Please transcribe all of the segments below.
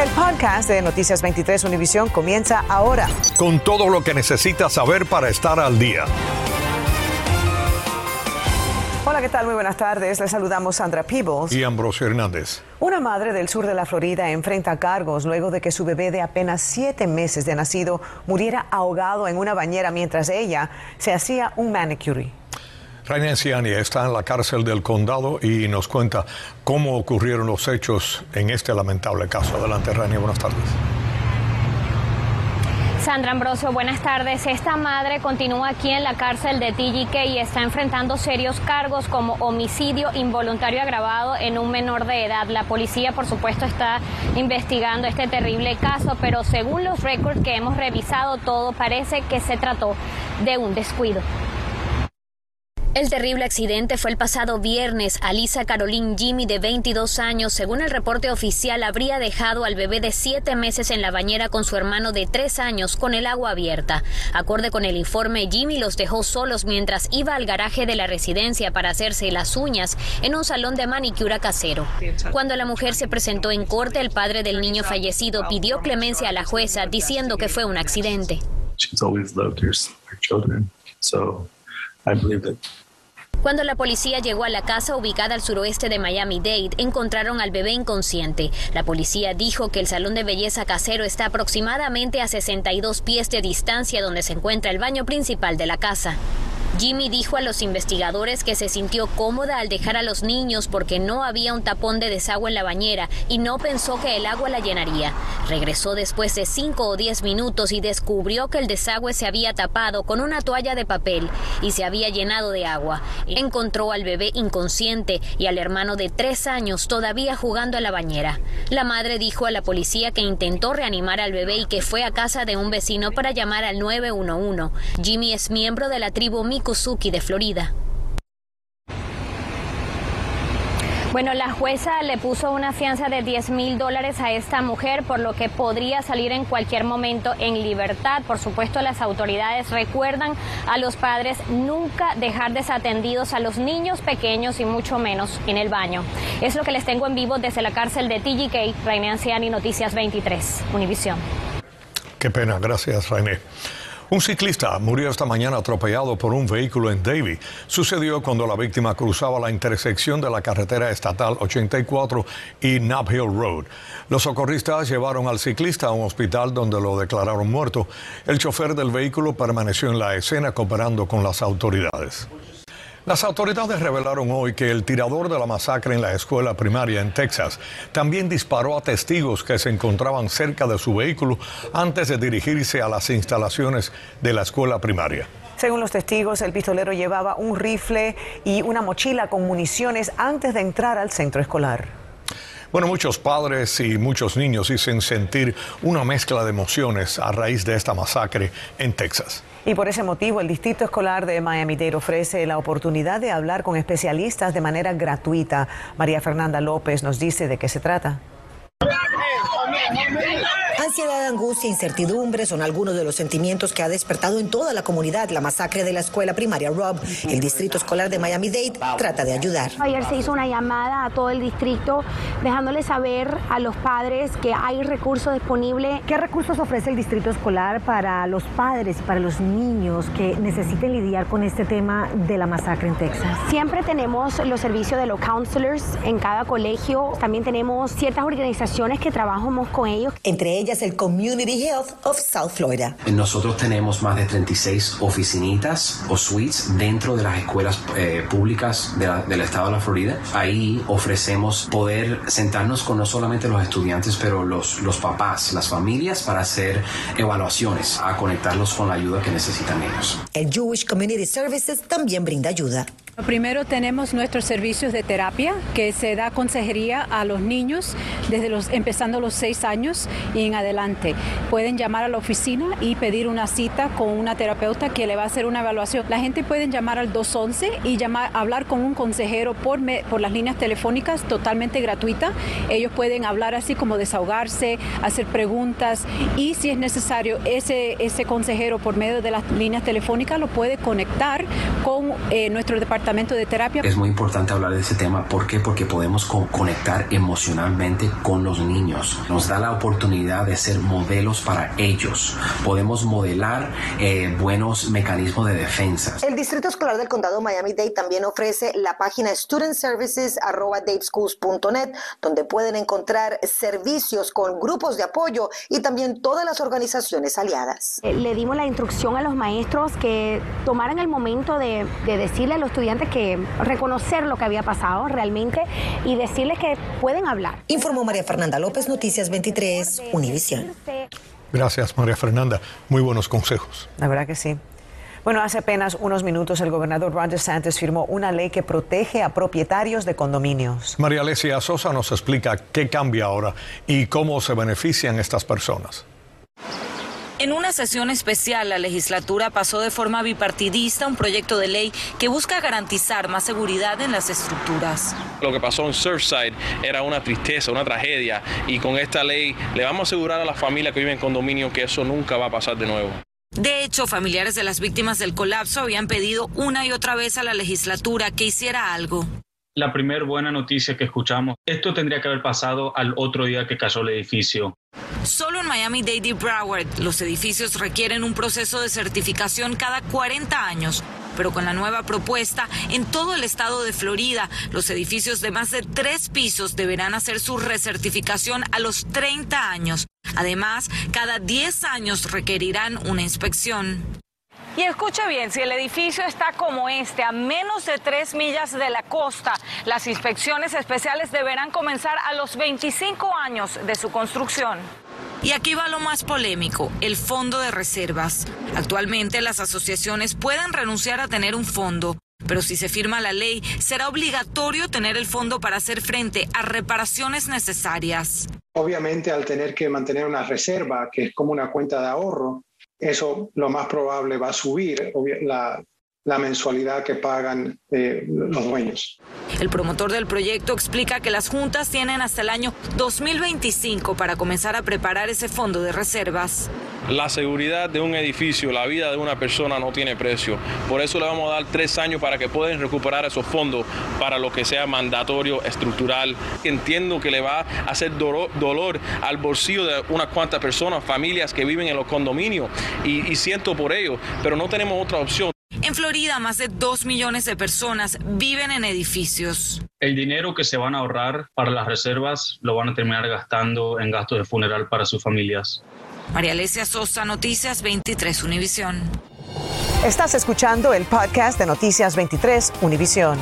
El podcast de Noticias 23 Univisión comienza ahora. Con todo lo que necesitas saber para estar al día. Hola, ¿qué tal? Muy buenas tardes. Les saludamos Sandra Peebles. Y Ambrosio Hernández. Una madre del sur de la Florida enfrenta cargos luego de que su bebé de apenas siete meses de nacido muriera ahogado en una bañera mientras ella se hacía un manicure. Rainer Ciani está en la cárcel del condado y nos cuenta cómo ocurrieron los hechos en este lamentable caso. Adelante, Rainer, buenas tardes. Sandra Ambrosio, buenas tardes. Esta madre continúa aquí en la cárcel de TGK y está enfrentando serios cargos como homicidio involuntario agravado en un menor de edad. La policía, por supuesto, está investigando este terrible caso, pero según los récords que hemos revisado, todo parece que se trató de un descuido. El terrible accidente fue el pasado viernes. Alisa Caroline Jimmy, de 22 años, según el reporte oficial, habría dejado al bebé de 7 meses en la bañera con su hermano de 3 años con el agua abierta. Acorde con el informe, Jimmy los dejó solos mientras iba al garaje de la residencia para hacerse las uñas en un salón de manicura casero. Cuando la mujer se presentó en corte, el padre del niño fallecido pidió clemencia a la jueza diciendo que fue un accidente. Cuando la policía llegó a la casa ubicada al suroeste de Miami-Dade, encontraron al bebé inconsciente. La policía dijo que el salón de belleza casero está aproximadamente a 62 pies de distancia donde se encuentra el baño principal de la casa. Jimmy dijo a los investigadores que se sintió cómoda al dejar a los niños porque no había un tapón de desagüe en la bañera y no pensó que el agua la llenaría. Regresó después de 5 o 10 minutos y descubrió que el desagüe se había tapado con una toalla de papel y se había llenado de agua. Encontró al bebé inconsciente y al hermano de 3 años todavía jugando en la bañera. La madre dijo a la policía que intentó reanimar al bebé y que fue a casa de un vecino para llamar al 911. Jimmy es miembro de la tribu Mikusuki de Florida. Bueno, la jueza le puso una fianza de 10 mil dólares a esta mujer, por lo que podría salir en cualquier momento en libertad. Por supuesto, las autoridades recuerdan a los padres nunca dejar desatendidos a los niños pequeños y mucho menos en el baño. Es lo que les tengo en vivo desde la cárcel de TGK, Rainé Anciani, Noticias 23, Univisión. Qué pena, gracias, Rainé. Un ciclista murió esta mañana atropellado por un vehículo en Davie. Sucedió cuando la víctima cruzaba la intersección de la carretera estatal 84 y Nab Hill Road. Los socorristas llevaron al ciclista a un hospital donde lo declararon muerto. El chofer del vehículo permaneció en la escena cooperando con las autoridades. Las autoridades revelaron hoy que el tirador de la masacre en la escuela primaria en Texas también disparó a testigos que se encontraban cerca de su vehículo antes de dirigirse a las instalaciones de la escuela primaria. Según los testigos, el pistolero llevaba un rifle y una mochila con municiones antes de entrar al centro escolar. Bueno, muchos padres y muchos niños dicen sentir una mezcla de emociones a raíz de esta masacre en Texas. Y por ese motivo, el Distrito Escolar de Miami-Dade ofrece la oportunidad de hablar con especialistas de manera gratuita. María Fernanda López nos dice de qué se trata. Ansiedad, angustia, incertidumbre son algunos de los sentimientos que ha despertado en toda la comunidad la masacre de la escuela primaria Rob. El distrito escolar de Miami-Dade trata de ayudar. Ayer se hizo una llamada a todo el distrito dejándole saber a los padres que hay recursos disponibles. ¿Qué recursos ofrece el distrito escolar para los padres y para los niños que necesiten lidiar con este tema de la masacre en Texas? Siempre tenemos los servicios de los counselors en cada colegio. También tenemos ciertas organizaciones que trabajamos con ellos. Entre ellas el Community Health of South Florida. Nosotros tenemos más de 36 oficinitas o suites dentro de las escuelas eh, públicas de la, del estado de la Florida. Ahí ofrecemos poder sentarnos con no solamente los estudiantes, pero los, los papás, las familias, para hacer evaluaciones, a conectarlos con la ayuda que necesitan ellos. El Jewish Community Services también brinda ayuda. Primero tenemos nuestros servicios de terapia que se da consejería a los niños desde los empezando los seis años y en adelante. Pueden llamar a la oficina y pedir una cita con una terapeuta que le va a hacer una evaluación. La gente puede llamar al 211 y hablar con un consejero por, me, por las líneas telefónicas totalmente gratuita. Ellos pueden hablar así como desahogarse, hacer preguntas y si es necesario ese, ese consejero por medio de las líneas telefónicas lo puede conectar con eh, nuestro departamento departamento de terapia. Es muy importante hablar de ese tema. ¿Por qué? Porque podemos conectar emocionalmente con los niños. Nos da la oportunidad de ser modelos para ellos. Podemos modelar eh, buenos mecanismos de defensa. El Distrito Escolar del Condado Miami-Dade también ofrece la página studentservices.dadeschools.net, donde pueden encontrar servicios con grupos de apoyo y también todas las organizaciones aliadas. Eh, le dimos la instrucción a los maestros que tomaran el momento de, de decirle a los estudiantes que reconocer lo que había pasado realmente y decirles que pueden hablar. Informó María Fernanda López, Noticias 23, Univisión. Gracias, María Fernanda. Muy buenos consejos. La verdad que sí. Bueno, hace apenas unos minutos el gobernador Ron DeSantis firmó una ley que protege a propietarios de condominios. María Alesia Sosa nos explica qué cambia ahora y cómo se benefician estas personas. En una sesión especial, la legislatura pasó de forma bipartidista un proyecto de ley que busca garantizar más seguridad en las estructuras. Lo que pasó en Surfside era una tristeza, una tragedia, y con esta ley le vamos a asegurar a las familias que viven en condominio que eso nunca va a pasar de nuevo. De hecho, familiares de las víctimas del colapso habían pedido una y otra vez a la legislatura que hiciera algo. La primera buena noticia que escuchamos, esto tendría que haber pasado al otro día que cayó el edificio. Solo en Miami-Dade Broward los edificios requieren un proceso de certificación cada 40 años. Pero con la nueva propuesta, en todo el estado de Florida, los edificios de más de tres pisos deberán hacer su recertificación a los 30 años. Además, cada 10 años requerirán una inspección. Y escucha bien, si el edificio está como este, a menos de tres millas de la costa, las inspecciones especiales deberán comenzar a los 25 años de su construcción. Y aquí va lo más polémico, el fondo de reservas. Actualmente las asociaciones pueden renunciar a tener un fondo, pero si se firma la ley, será obligatorio tener el fondo para hacer frente a reparaciones necesarias. Obviamente al tener que mantener una reserva, que es como una cuenta de ahorro, eso lo más probable va a subir la, la mensualidad que pagan eh, los dueños. El promotor del proyecto explica que las juntas tienen hasta el año 2025 para comenzar a preparar ese fondo de reservas. La seguridad de un edificio, la vida de una persona no tiene precio. Por eso le vamos a dar tres años para que puedan recuperar esos fondos para lo que sea mandatorio, estructural. Entiendo que le va a hacer dolor, dolor al bolsillo de unas cuantas personas, familias que viven en los condominios y, y siento por ello, pero no tenemos otra opción. En Florida, más de dos millones de personas viven en edificios. El dinero que se van a ahorrar para las reservas lo van a terminar gastando en gastos de funeral para sus familias. María Alesia Sosa, Noticias 23 Univisión. Estás escuchando el podcast de Noticias 23 Univisión.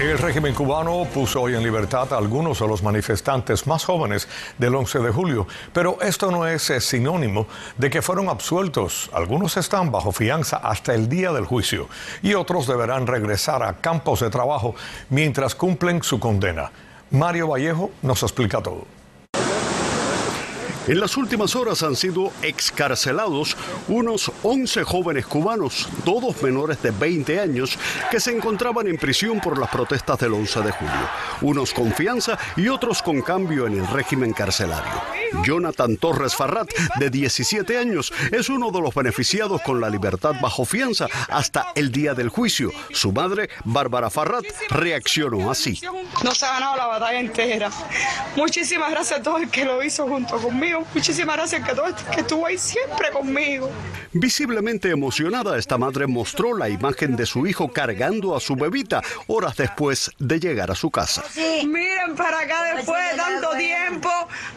El régimen cubano puso hoy en libertad a algunos de los manifestantes más jóvenes del 11 de julio, pero esto no es sinónimo de que fueron absueltos. Algunos están bajo fianza hasta el día del juicio y otros deberán regresar a campos de trabajo mientras cumplen su condena. Mario Vallejo nos explica todo. En las últimas horas han sido excarcelados unos 11 jóvenes cubanos, todos menores de 20 años, que se encontraban en prisión por las protestas del 11 de julio, unos con fianza y otros con cambio en el régimen carcelario. Jonathan Torres Farrat, de 17 años, es uno de los beneficiados con la libertad bajo fianza hasta el día del juicio. Su madre, Bárbara Farrat, reaccionó así. No se ha ganado la batalla entera. Muchísimas gracias a todo el que lo hizo junto conmigo. Muchísimas gracias todo que estuvo ahí siempre conmigo. Visiblemente emocionada, esta madre mostró la imagen de su hijo cargando a su bebita horas después de llegar a su casa. Miren para acá después de tanto tiempo,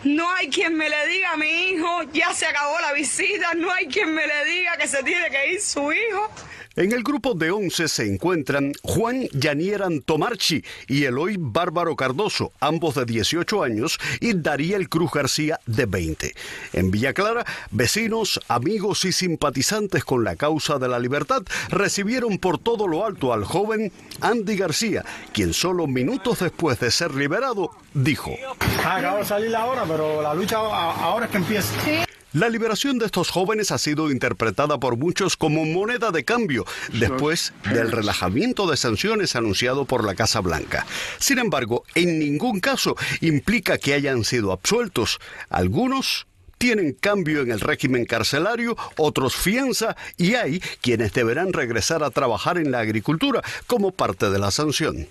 no hay quien me le diga a mi hijo, ya se acabó la visita, no hay quien me le diga que se tiene que ir su hijo. En el grupo de 11 se encuentran Juan Yanieran Tomarchi y Eloy Bárbaro Cardoso, ambos de 18 años, y Dariel Cruz García, de 20. En Villa Clara, vecinos, amigos y simpatizantes con la causa de la libertad recibieron por todo lo alto al joven Andy García, quien solo minutos después de ser liberado dijo: Acabo de salir la hora, pero la lucha ahora es que empieza. La liberación de estos jóvenes ha sido interpretada por muchos como moneda de cambio después del relajamiento de sanciones anunciado por la Casa Blanca. Sin embargo, en ningún caso implica que hayan sido absueltos. Algunos tienen cambio en el régimen carcelario, otros fianza y hay quienes deberán regresar a trabajar en la agricultura como parte de la sanción.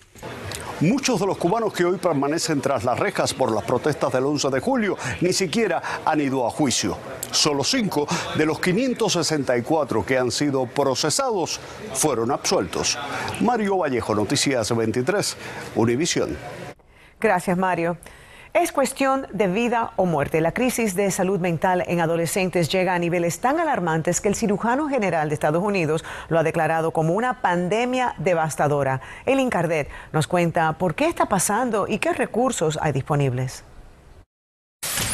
Muchos de los cubanos que hoy permanecen tras las rejas por las protestas del 11 de julio ni siquiera han ido a juicio. Solo cinco de los 564 que han sido procesados fueron absueltos. Mario Vallejo, Noticias 23, Univisión. Gracias, Mario. Es cuestión de vida o muerte. La crisis de salud mental en adolescentes llega a niveles tan alarmantes que el cirujano general de Estados Unidos lo ha declarado como una pandemia devastadora. El Incardet nos cuenta por qué está pasando y qué recursos hay disponibles.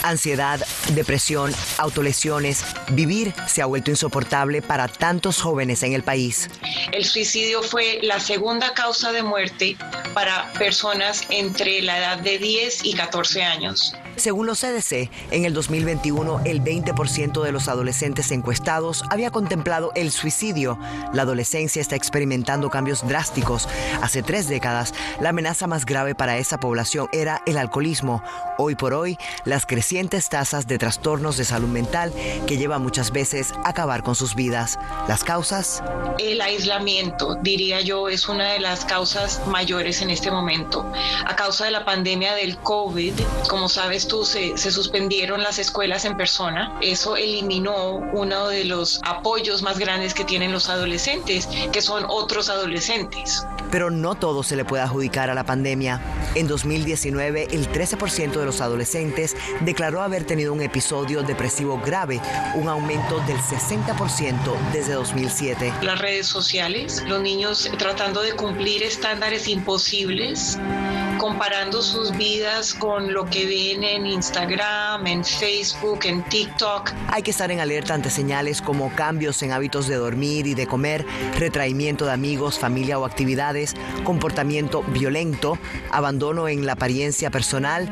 Ansiedad, depresión, autolesiones, vivir se ha vuelto insoportable para tantos jóvenes en el país. El suicidio fue la segunda causa de muerte para personas entre la edad de 10 y 14 años. Según los CDC, en el 2021 el 20% de los adolescentes encuestados había contemplado el suicidio. La adolescencia está experimentando cambios drásticos. Hace tres décadas, la amenaza más grave para esa población era el alcoholismo. Hoy por hoy, las crecientes tasas de trastornos de salud mental que llevan muchas veces a acabar con sus vidas. Las causas. El aislamiento, diría yo, es una de las causas mayores en este momento. A causa de la pandemia del COVID, como sabes, se, se suspendieron las escuelas en persona. Eso eliminó uno de los apoyos más grandes que tienen los adolescentes, que son otros adolescentes. Pero no todo se le puede adjudicar a la pandemia. En 2019, el 13% de los adolescentes declaró haber tenido un episodio depresivo grave, un aumento del 60% desde 2007. Las redes sociales, los niños tratando de cumplir estándares imposibles comparando sus vidas con lo que ven en Instagram, en Facebook, en TikTok. Hay que estar en alerta ante señales como cambios en hábitos de dormir y de comer, retraimiento de amigos, familia o actividades, comportamiento violento, abandono en la apariencia personal,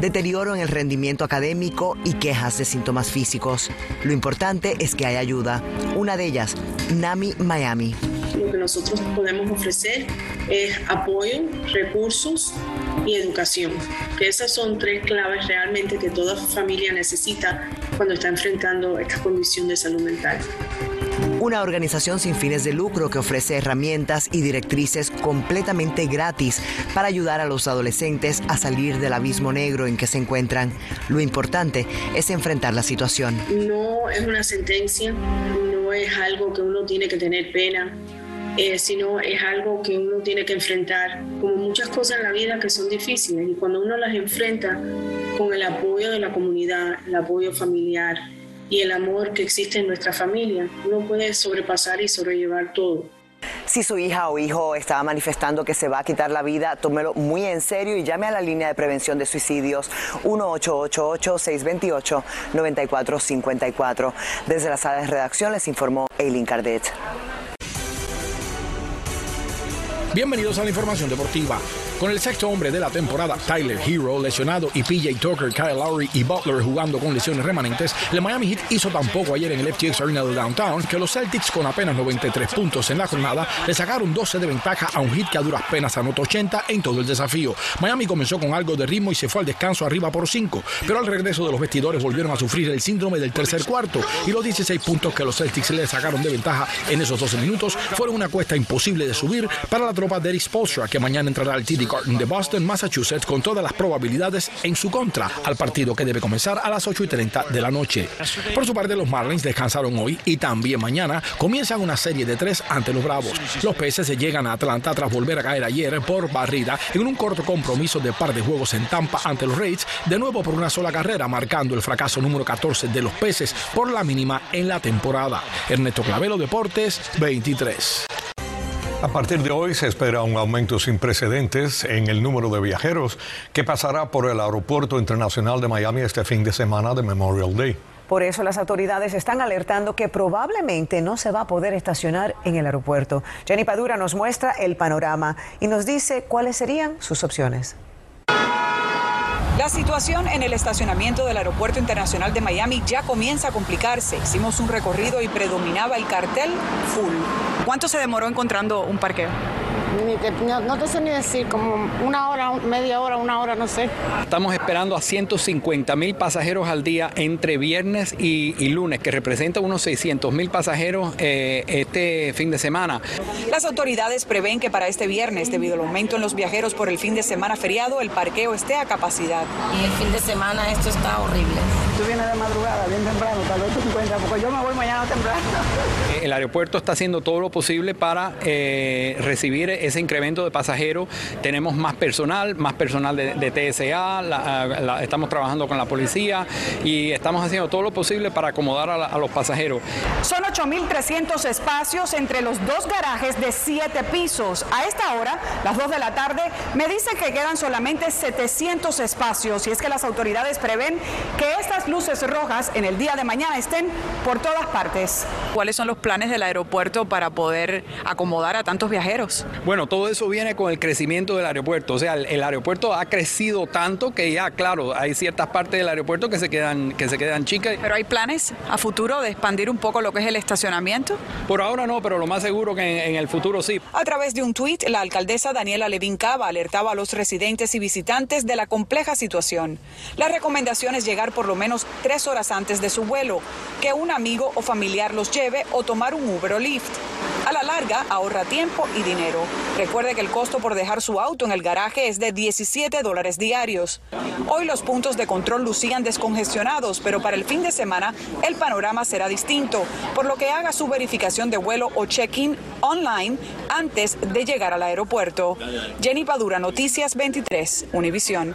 deterioro en el rendimiento académico y quejas de síntomas físicos. Lo importante es que hay ayuda. Una de ellas, NAMI Miami. Lo que nosotros podemos ofrecer es apoyo, recursos y educación. Que esas son tres claves realmente que toda familia necesita cuando está enfrentando esta condición de salud mental. Una organización sin fines de lucro que ofrece herramientas y directrices completamente gratis para ayudar a los adolescentes a salir del abismo negro en que se encuentran. Lo importante es enfrentar la situación. No es una sentencia, no es algo que uno tiene que tener pena, eh, sino es algo que uno tiene que enfrentar, como muchas cosas en la vida que son difíciles, y cuando uno las enfrenta con el apoyo de la comunidad, el apoyo familiar y el amor que existe en nuestra familia, uno puede sobrepasar y sobrellevar todo. Si su hija o hijo estaba manifestando que se va a quitar la vida, tómelo muy en serio y llame a la línea de prevención de suicidios 1-888-628-9454. Desde la sala de redacción les informó Eileen Cardet. Bienvenidos a la información deportiva. Con el sexto hombre de la temporada, Tyler Hero, lesionado, y PJ Tucker, Kyle Lowry y Butler jugando con lesiones remanentes, el Miami Heat hizo tampoco ayer en el FTX Arena de Downtown que los Celtics, con apenas 93 puntos en la jornada, le sacaron 12 de ventaja a un Heat que a duras penas anotó 80 en todo el desafío. Miami comenzó con algo de ritmo y se fue al descanso arriba por 5, pero al regreso de los vestidores volvieron a sufrir el síndrome del tercer cuarto y los 16 puntos que los Celtics le sacaron de ventaja en esos 12 minutos fueron una cuesta imposible de subir para la tropa de Eric Spolstra, que mañana entrará al De Boston, Massachusetts, con todas las probabilidades en su contra al partido que debe comenzar a las 8 y 30 de la noche. Por su parte, los Marlins descansaron hoy y también mañana comienzan una serie de tres ante los Bravos. Los peces se llegan a Atlanta tras volver a caer ayer por barrida en un corto compromiso de par de juegos en Tampa ante los Raids, de nuevo por una sola carrera, marcando el fracaso número 14 de los peces por la mínima en la temporada. Ernesto Clavelo, Deportes 23. A partir de hoy se espera un aumento sin precedentes en el número de viajeros que pasará por el Aeropuerto Internacional de Miami este fin de semana de Memorial Day. Por eso las autoridades están alertando que probablemente no se va a poder estacionar en el aeropuerto. Jenny Padura nos muestra el panorama y nos dice cuáles serían sus opciones. La situación en el estacionamiento del Aeropuerto Internacional de Miami ya comienza a complicarse. Hicimos un recorrido y predominaba el cartel full. ¿Cuánto se demoró encontrando un parqueo? No, te sé ni decir, como una hora, media hora, una hora, no sé. Estamos esperando a 150 mil pasajeros al día entre viernes y, lunes, que representa unos 600 mil pasajeros eh, este fin de semana. Las autoridades prevén que para este viernes, debido al aumento en los viajeros por el fin de semana feriado, el parqueo esté a capacidad. Y el fin de semana esto está horrible. Tú vienes de madrugada, bien temprano, tal vez tú encuentras, porque yo me voy mañana temprano. El aeropuerto está haciendo todo lo posible para eh, recibir ese incremento de pasajeros. Tenemos más personal, más personal de, TSA, estamos trabajando con la policía y estamos haciendo todo lo posible para acomodar a, los pasajeros. Son 8.300 espacios entre los dos garajes de siete pisos. A esta hora, las 2 de la tarde, me dicen que quedan solamente 700 espacios y es que las autoridades prevén que estas luces rojas en el día de mañana estén por todas partes. ¿Cuáles son los planes del aeropuerto para poder acomodar a tantos viajeros? Bueno, todo eso viene con el crecimiento del aeropuerto. O sea, el, aeropuerto ha crecido tanto que ya, claro, hay ciertas partes del aeropuerto que se quedan, que se quedan chicas. ¿Pero hay planes a futuro de expandir un poco lo que es el estacionamiento? Por ahora no, pero lo más seguro que en, el futuro sí. A través de un tuit, la alcaldesa Daniela Levin Cava alertaba a los residentes y visitantes de la compleja situación. La recomendación es llegar por lo tres horas antes de su vuelo, que un amigo o familiar los lleve o tomar un Uber o Lyft. A la larga, ahorra tiempo y dinero. Recuerde que el costo por dejar su auto en el garaje es de 17 dólares diarios. Hoy los puntos de control lucían descongestionados, pero para el fin de semana el panorama será distinto, por lo que haga su verificación de vuelo o check-in online antes de llegar al aeropuerto. Jenny Padura, Noticias 23, Univisión.